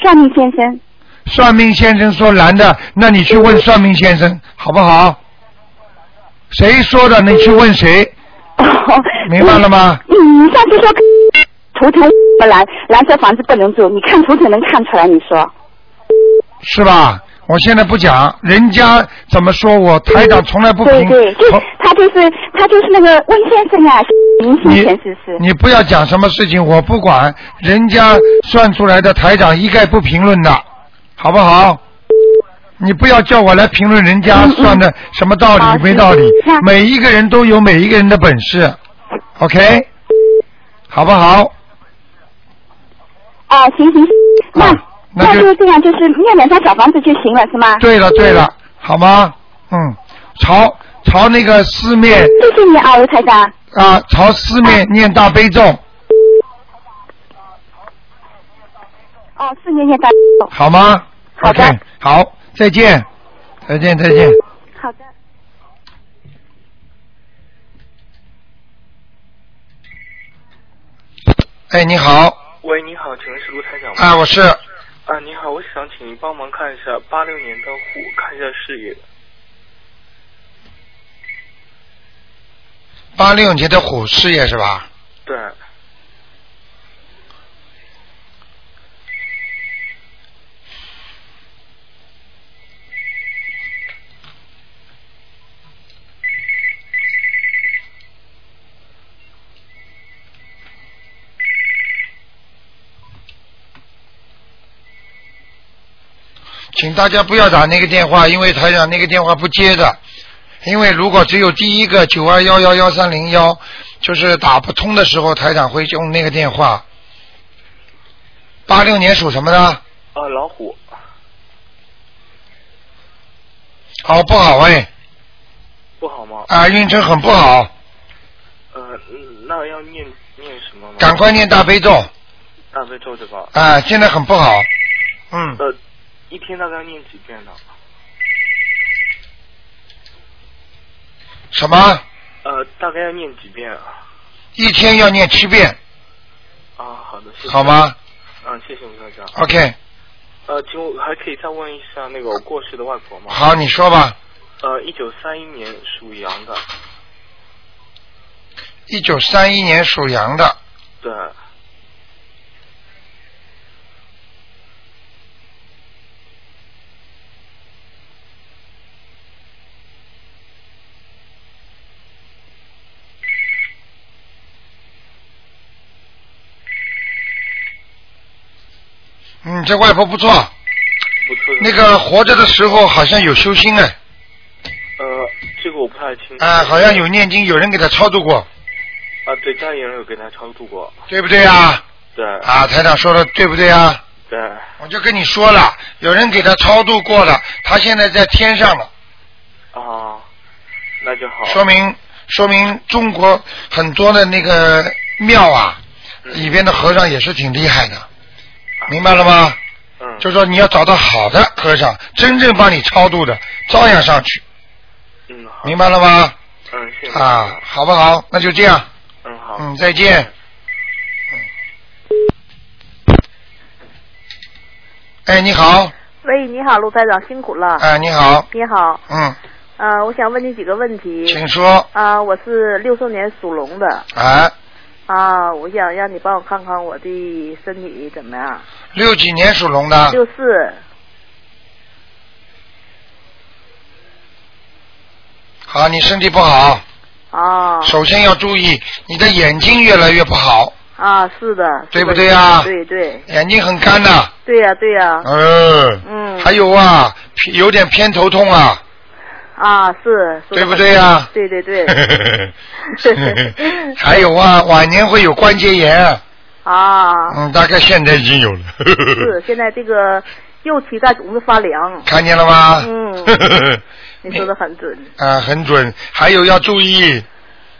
算命先生。算命先生说蓝的，那你去问算命先生好不好？谁说的？你去问谁？(laughs) 明白了吗？你，你上次说图腾不蓝蓝色房子不能住，你看图腾能看出来，你说。是吧？我现在不讲，人家怎么说我台长从来不评。对对，就他就是他就是那个温先生啊，你不要讲什么事情，我不管，人家算出来的台长一概不评论的，好不好？你不要叫我来评论人家算的什么道理、好没道理，每一个人都有每一个人的本事，OK，好不好？啊，行行，那啊那就这样，就是念两套小房子就行了，是吗？对了对了，好吗？嗯，朝朝那个四面。谢谢你啊，吴台长。啊，朝四面念大悲咒。哦，四面念大悲咒。好吗？好的。好，再见，再见再见。好的。哎，你好。喂，你好，请问是卢台长吗？哎，我是。啊，你好，我想请您帮忙看一下八六年的虎，看一下事业。八六年的虎事业是吧？对，请大家不要打那个电话，因为台长那个电话不接的。因为如果只有第一个九二幺幺幺三零幺，就是打不通的时候，台长会用那个电话。八六年属什么的？啊，老虎，好不好哎？不好吗？啊，运程很不好，呃，嗯那要念念什么吗？赶快念大悲咒大悲咒对吧？啊！现在很不好，嗯，呃，一天大概要念几遍呢？什么？呃，大概要念几遍啊？一天要念七遍，啊，好的，谢谢。好？吗嗯，谢谢卢台长。？OK，呃，请我还可以再问一下那个我过世的外婆吗？好，你说吧。呃，一九三一年属羊的，一九三一年属羊的，对，嗯，这外婆不错，不错。那个活着的时候好像有修心哎，呃，这个我不太清楚。啊，好像有念经，有人给他超度过，啊，对，家里人有给他超度过。对不对啊？对。啊，台长说的对不对啊？对。我就跟你说了，有人给他超度过了，他现在在天上了，啊，那就好。说明说明中国很多的那个庙啊，嗯里边的和尚也是挺厉害的，明白了吗？嗯。就说你要找到好的和尚，真正帮你超度的，照样上去，嗯，好。明白了吗？嗯，谢谢。啊，好不好？那就这样，嗯，好。嗯，再见。嗯。哎，你好，喂，你好，陆台长，辛苦了。哎，你好，你好，嗯，呃，我想问你几个问题。请说，啊、我是六四年属龙的哎，啊，我想让你帮我看看我的身体怎么样。六几年属龙的，六四。好，你身体不好，啊。首先要注意，你的眼睛越来越不好，啊，是的，对不对呀对对。眼睛很干呐、对呀、对呀、嗯，嗯。还有啊，有点偏头痛啊，啊，是，对不对呀？对对对，(laughs) 还有啊，晚年会有关节炎，啊，嗯，大概现在已经有了，是现在这个右膝盖总是发凉。看见了吗？嗯，(laughs) 你说的很准。啊，很准。还有要注意。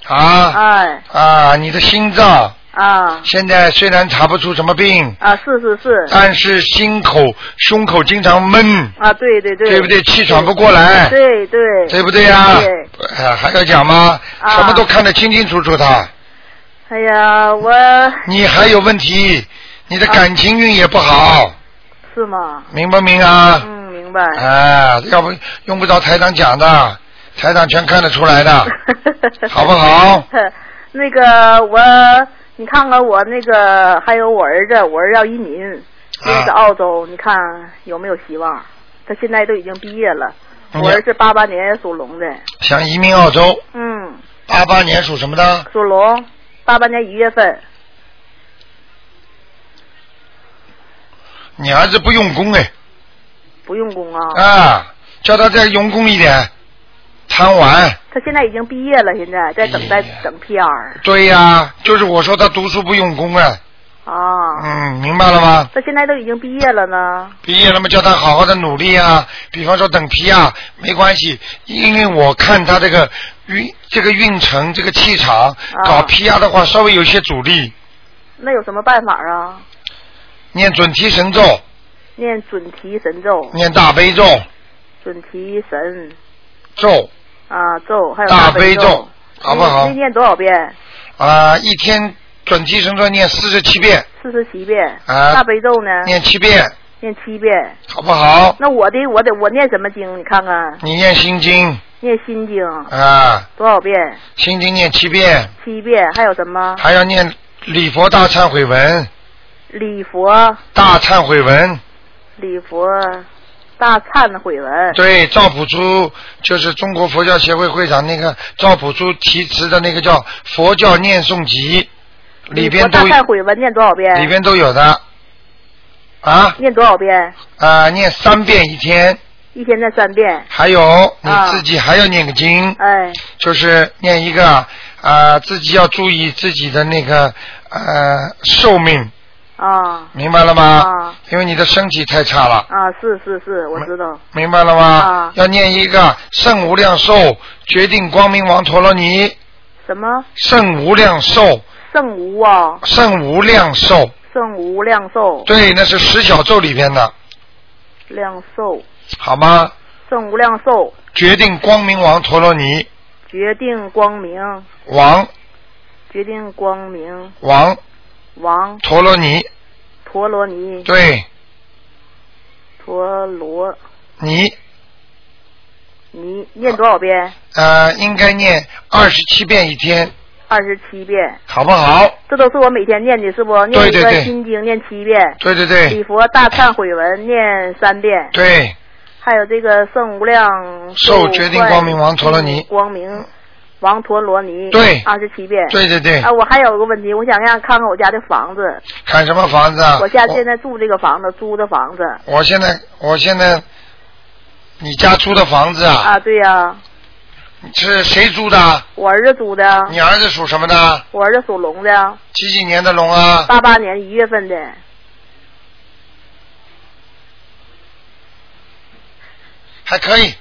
啊。哎。啊，你的心脏啊现在虽然查不出什么病，啊，是是是。但是心口、胸口经常闷，啊，对对对。对不对？气喘不过来，对对。对不对呀？对。哎，还要讲吗？啊什么都看得清清楚楚的。哎呀，我你还有问题，你的感情运也不好，是吗？明不明啊？嗯，明白。哎，要不用不着台长讲的，台长全看得出来的，(laughs) 好不好？那个我，你看看我那个，还有我儿子，我儿子要移民，现在在澳洲，你看有没有希望？他现在都已经毕业了，嗯我儿子八八年属龙的，想移民澳洲，嗯，八八年属什么的？属龙，八八年一月份，你儿子不用功哎，不用功啊。啊，叫他再用功一点，贪玩。他现在已经毕业了，现在在等待等 PR 对呀，就是我说他读书不用功啊，啊。嗯，明白了吗？他现在都已经毕业了呢。毕业了嘛，叫他好好的努力啊。比方说等批啊，没关系，因为我看他这个运这个运程这个气场，搞批啊的话稍微有些阻力。那有什么办法啊？念准提神咒，念准提神咒，念大悲咒，准提神咒啊咒，还有大悲悲咒好不好念多少遍？啊、一天准提神咒念四十七遍，四十七遍。啊大悲咒呢？念七遍，念七遍。好不好？那我的我得我念什么经？你看看，你念心经念心经啊，多少遍？心经念七遍，七遍。还有什么？还要念礼佛大忏悔文，礼佛大忏悔文。礼佛大忏悔文。对，赵朴初就是中国佛教协会会长那个赵朴初题词的那个叫《佛教念诵集》，里边都大忏悔文念多少遍？里边都有的。啊念多少遍？啊，念三遍一天，一天念三遍。还有你啊自己还要念个经，哎，就是念一个啊，自己要注意自己的那个呃寿命，啊明白了吗？啊因为你的身体太差了。啊，是是是，我知道。明白了吗？啊。要念一个圣无量寿决定光明王陀罗尼，什么？圣无量寿，圣无啊，圣无量寿，圣无量寿，对，那是十小咒里边的，量寿，好吗？圣无量寿，决定光明王陀罗尼。决定光明，王。决定光明，王。王。陀罗尼，陀罗尼，对，陀罗。你。尼，念多少遍？呃应该念二十七遍一天，二十七遍，好不好？这都是我每天念的，是不？念一个心经念七遍，对对对。礼佛大忏悔文念三遍，对，还有这个圣无量寿决定光明王陀罗尼。光明王陀罗尼，对二十七遍。对对对啊，我还有一个问题，我想让看看我家的房子。看什么房子啊？我家现在住这个房子，租的房子。我现在我现在你家租的房子啊？啊，对呀、是谁租的？我儿子租的。你儿子属什么的？我儿子属龙的，几几年的龙啊？八八年一月份的。还可以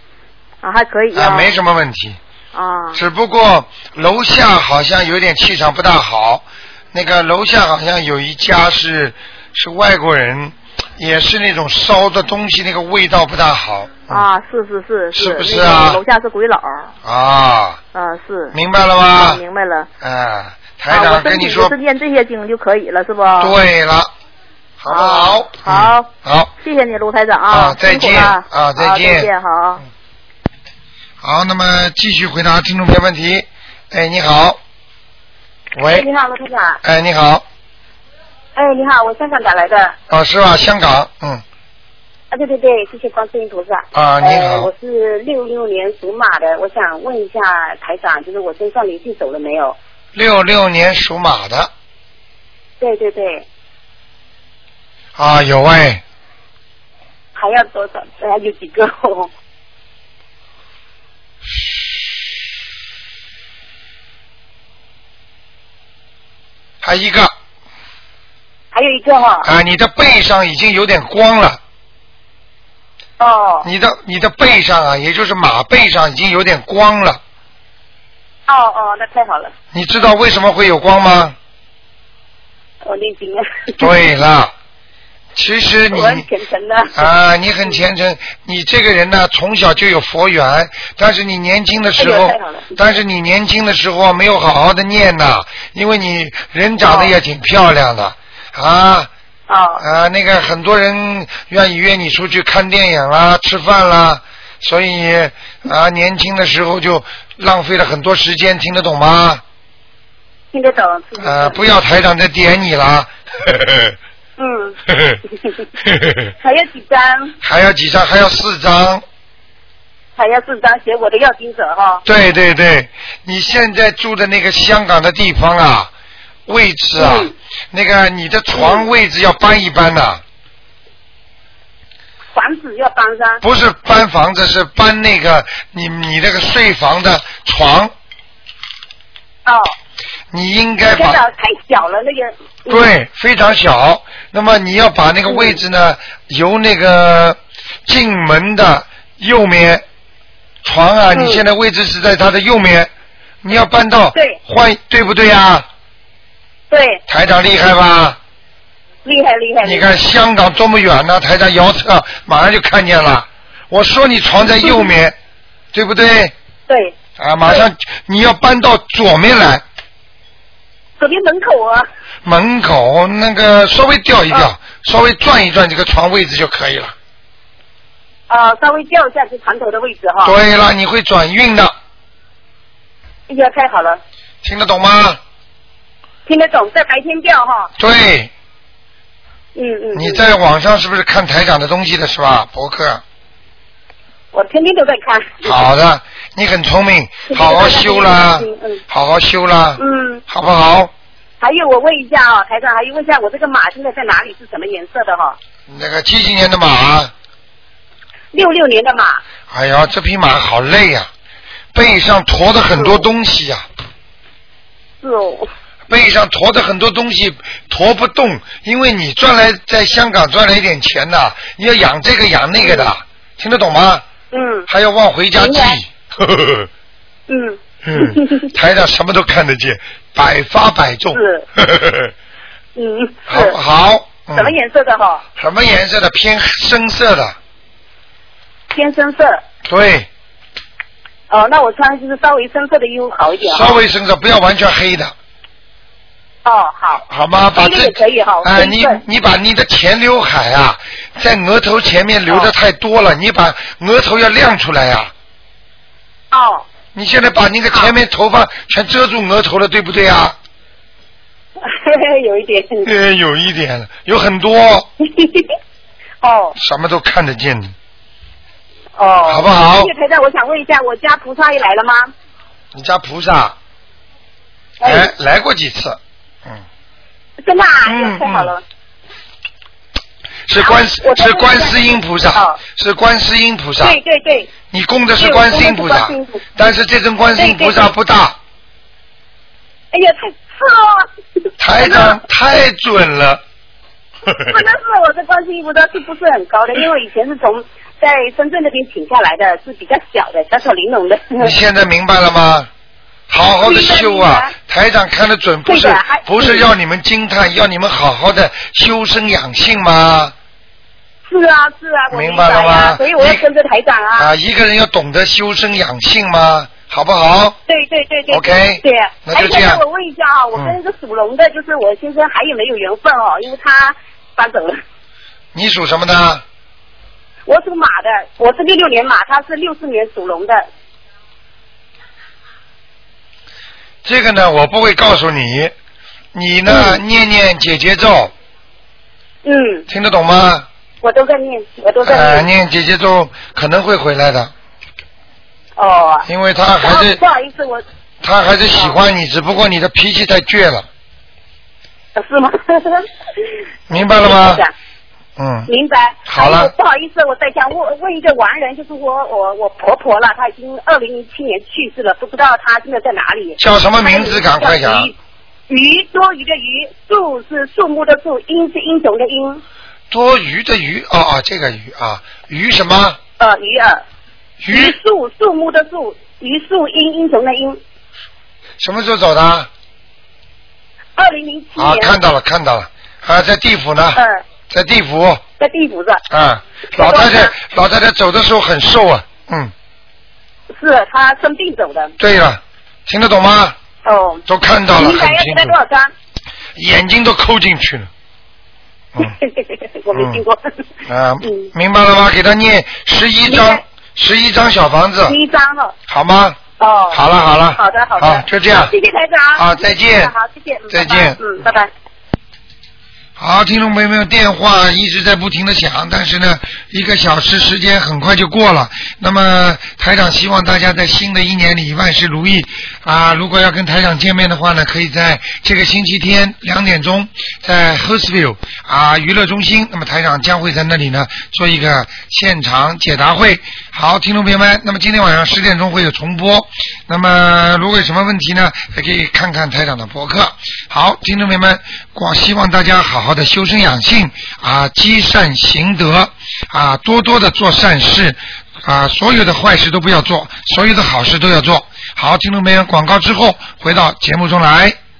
啊，还可以啊，没什么问题。啊。只不过楼下好像有点气场不大好，那个楼下好像有一家是是外国人，也是那种烧的东西，那个味道不大好啊，是是是是不是那个啊楼下是鬼佬。啊。啊，是。明白了吗啊明白了。啊，台长跟你说就是念这些经就可以了，是不？对了，好不好？啊好。好，谢谢你，卢台长啊再见啊再见再见，好。那么继续回答听众朋友问题。哎，你好，喂，你好，罗台长。哎，你好，哎，你好，我香港打来的。啊，哦，是吧？香港，嗯，啊对对对，谢谢观世音菩萨。啊你好呃我是六六年属马的，我想问一下台长，就是我身上灵性走了没有？六六年属马的对对对，啊，有哎，还要多少？还有几个哦？还一个还有一个哈、啊，你的背上已经有点光了。哦。你的你的背上啊，也就是马背上已经有点光了。哦哦，那太好了，你知道为什么会有光吗？我念经了。对了，其实你很虔诚的。啊，你很虔诚，你这个人呢，从小就有佛缘，但是你年轻的时候但是你年轻的时候没有好好的念呐，因为你人长得也挺漂亮的、啊。哦。啊，那个很多人愿意约你出去看电影啦、吃饭啦，所以啊，年轻的时候就浪费了很多时间，听得懂吗？听得懂。呃，不要台长再点你了。(laughs) 嗯。(laughs) 还要几张？还要几张？还要四张。还要四张写我的要经者哈、对对对，你现在住的那个香港的地方啊，位置啊，嗯那个你的床位置要搬一搬呐、房子要搬上。不是搬房子，是搬那个你你那个睡房的床。哦。你应该把太小了，那个。嗯对，非常小。那么你要把那个位置呢，由那个进门的右面床啊，嗯你现在位置是在它的右面，你要搬到对换，对不对呀？对，台长厉害吧？厉害厉害。你看香港多么远呢？台长遥测马上就看见了。我说你床在右面，(laughs) 对不对？对。啊，马上你要搬到左面来。左边门口啊。门口那个稍微调一调，稍微转一转这个床位置就可以了。啊，稍微调一下这床头的位置哈。对了，你会转运的，哎呀，太好了，听得懂吗？听得懂，在白天调哈。对，嗯嗯。你在网上是不是看台长的东西的是吧？博客。我天天都在看。好的，你很聪明，好好修啦，嗯好好修啦，嗯。好不好？还有，我问一下啊，台长，还有问一下，我这个马现在在哪里？是什么颜色的哈？那个几几年的马？六六年的马。哎呀，这匹马好累呀、背上驮着很多东西呀、是哦。背上驮着很多东西，驮不动，因为你赚来在香港赚了一点钱呐，你要养这个养那个的，听得懂吗？嗯。还要往回家寄嗯。嗯，(laughs) 台上什么都看得见，(laughs) 百发百中。是 (laughs) 嗯。好好？嗯什么颜色的哈？什么颜色的？偏深色的。偏深色。对，哦，那我穿就是稍微深色的衣服好一点。稍微深色，不要完全黑的，哦，好。好吗？把这也可以哈。哎，你你把你的前刘海啊，在额头前面留的太多了，你把额头要亮出来呀、哦。你现在把那个前面头发全遮住额头了，对不对啊？(laughs) 有一点。呃，有一点，有很多，(laughs) 哦什么都看得见的。哦。好不好谢谢陪长，我想问一下，我家菩萨也来了吗？你家菩萨，哎来来过几次？嗯真的啊，哎嗯太好了。是观是观世音菩萨，是观世音菩萨。对对对。你供的是观世音菩萨但是这尊观世音菩萨不大，哎呀，太是台长太准了。真的是我的观世音菩萨是不是很高的？因为以前是从在深圳那边请下来的，是比较小的，小巧玲珑的。你现在明白了吗？好好的修啊！台长看得准，不是不是要你们惊叹，要你们好好的修身养性吗？是啊是啊，我明白了吗所以我要跟着台长啊。啊，一个人要懂得修身养性嘛？好不好？对对对对 OK，对。那就这样哎，我问一下啊，我跟那个属龙的，就是我先生还有没有缘分哦？因为他搬走了。你属什么的？我属马的，我是六六年马，他是六四年属龙的。这个呢，我不会告诉你。你呢，念念姐姐咒，嗯，听得懂吗？我都在念，我都在呃，念。念姐姐咒可能会回来的，哦。因为他还是不好意思，我他还是喜欢你，只不过你的脾气太倔了，呃是吗？(laughs) 明白了吗嗯，明白。好了不好意思，我再想问问一个完人，就是我我我婆婆了，她已经二零零七年去世了，不知道她现在在哪里。叫什么名字？赶快讲。鱼鱼多余的鱼，树是树木的树，英是英雄的英，多余的余，哦哦，这个鱼啊，鱼什么？呃，鱼儿。鱼树树木的树，榆树英英雄的英。什么时候走的？二零零七年啊，看到了，看到了，啊，在地府呢，嗯，在地府，在地府是。啊，老太太，老太太走的时候很瘦啊，嗯，是她生病走的。对了，听得懂吗？哦。都看到了，很清楚她多，少张？眼睛都抠进去了，(laughs) 我没听过。啊，(laughs) 嗯明白了吗？给他念十一张，十一张小房子，十一张了。好吗？哦。好了好了好的好的。好就这样谢谢台长。好再见好，谢谢。嗯再见拜拜嗯，拜拜。好，听众朋友们，电话一直在不停的响，但是呢，一个小时时间很快就过了。那么台长希望大家在新的一年里万事如意啊！如果要跟台长见面的话呢，可以在这个星期天两点钟在 h e r s v i l l e 啊娱乐中心，那么台长将会在那里呢做一个现场解答会。好，听众朋友们，那么今天晚上十点钟会有重播。那么如果有什么问题呢，还可以看看台长的博客。好，听众朋友们，光希望大家好好的修身养性啊，积善行德啊，多多的做善事啊，所有的坏事都不要做，所有的好事都要做。好，听众朋友，广告之后回到节目中来。